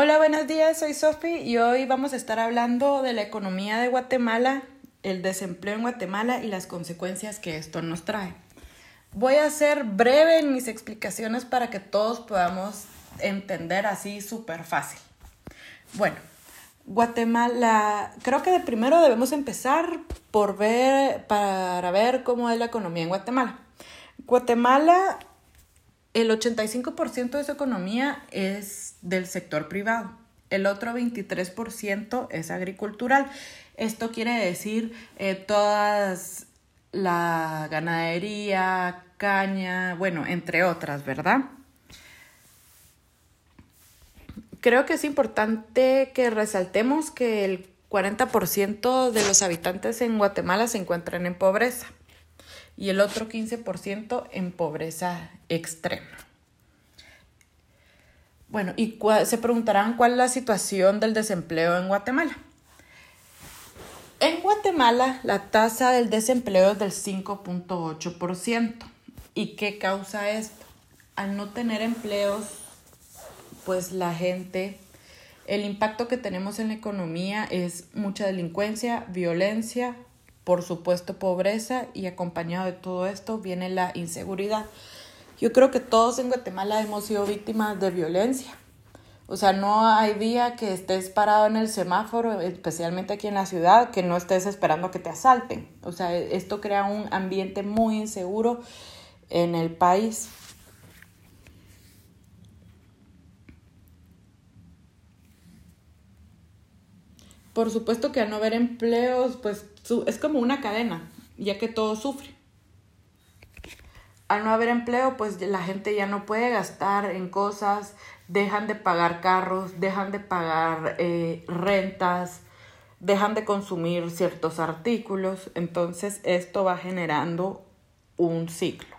Hola, buenos días, soy Sofi y hoy vamos a estar hablando de la economía de Guatemala, el desempleo en Guatemala y las consecuencias que esto nos trae. Voy a ser breve en mis explicaciones para que todos podamos entender así súper fácil. Bueno, Guatemala, creo que de primero debemos empezar por ver, para ver cómo es la economía en Guatemala. Guatemala, el 85% de su economía es del sector privado. El otro 23% es agricultural. Esto quiere decir eh, todas la ganadería, caña, bueno, entre otras, ¿verdad? Creo que es importante que resaltemos que el 40% de los habitantes en Guatemala se encuentran en pobreza y el otro 15% en pobreza extrema. Bueno, y se preguntarán cuál es la situación del desempleo en Guatemala. En Guatemala la tasa del desempleo es del 5.8%. ¿Y qué causa esto? Al no tener empleos pues la gente, el impacto que tenemos en la economía es mucha delincuencia, violencia, por supuesto pobreza y acompañado de todo esto viene la inseguridad. Yo creo que todos en Guatemala hemos sido víctimas de violencia. O sea, no hay día que estés parado en el semáforo, especialmente aquí en la ciudad, que no estés esperando que te asalten. O sea, esto crea un ambiente muy inseguro en el país. Por supuesto que al no haber empleos, pues es como una cadena, ya que todo sufre. Al no haber empleo, pues la gente ya no puede gastar en cosas, dejan de pagar carros, dejan de pagar eh, rentas, dejan de consumir ciertos artículos. Entonces esto va generando un ciclo.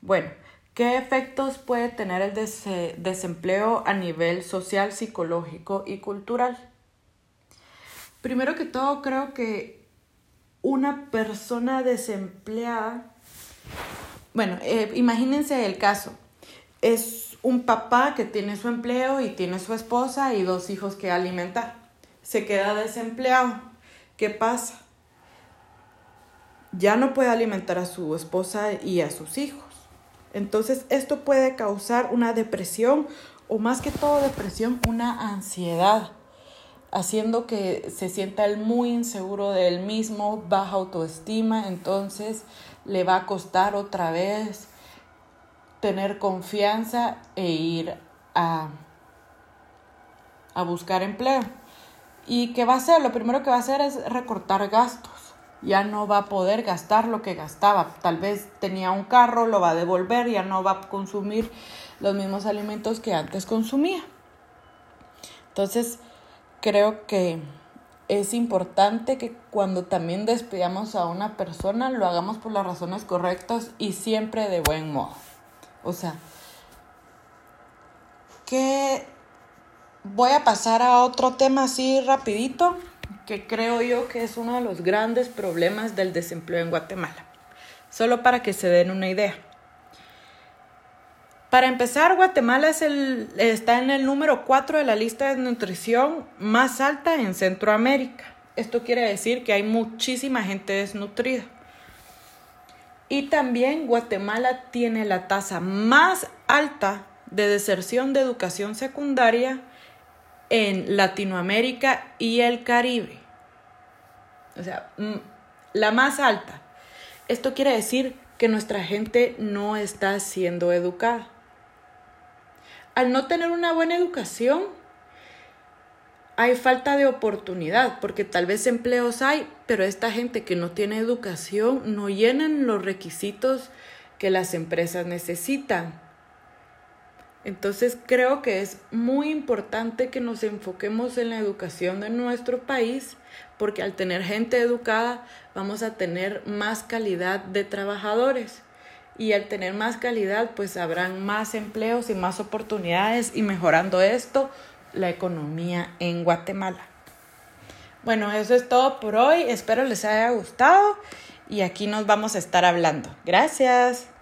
Bueno, ¿qué efectos puede tener el desempleo a nivel social, psicológico y cultural? Primero que todo, creo que una persona desempleada, bueno, eh, imagínense el caso, es un papá que tiene su empleo y tiene su esposa y dos hijos que alimentar. Se queda desempleado. ¿Qué pasa? Ya no puede alimentar a su esposa y a sus hijos. Entonces esto puede causar una depresión o más que todo depresión, una ansiedad haciendo que se sienta él muy inseguro de él mismo, baja autoestima, entonces le va a costar otra vez tener confianza e ir a, a buscar empleo. ¿Y qué va a hacer? Lo primero que va a hacer es recortar gastos. Ya no va a poder gastar lo que gastaba. Tal vez tenía un carro, lo va a devolver, ya no va a consumir los mismos alimentos que antes consumía. Entonces, creo que es importante que cuando también despidamos a una persona lo hagamos por las razones correctas y siempre de buen modo. O sea, que voy a pasar a otro tema así rapidito, que creo yo que es uno de los grandes problemas del desempleo en Guatemala. Solo para que se den una idea. Para empezar, Guatemala está en el número 4 de la lista de nutrición más alta en Centroamérica. Esto quiere decir que hay muchísima gente desnutrida. Y también Guatemala tiene la tasa más alta de deserción de educación secundaria en Latinoamérica y el Caribe. O sea, mm, la más alta. Esto quiere decir que nuestra gente no está siendo educada al no tener una buena educación, hay falta de oportunidad, porque tal vez empleos hay, pero esta gente que no tiene educación no llenan los requisitos que las empresas necesitan. Entonces creo que es muy importante que nos enfoquemos en la educación de nuestro país, porque al tener gente educada vamos a tener más calidad de trabajadores y al tener más calidad pues habrán más empleos y más oportunidades y mejorando esto la economía en Guatemala. Bueno, eso es todo por hoy. Espero les haya gustado y aquí nos vamos a estar hablando. Gracias.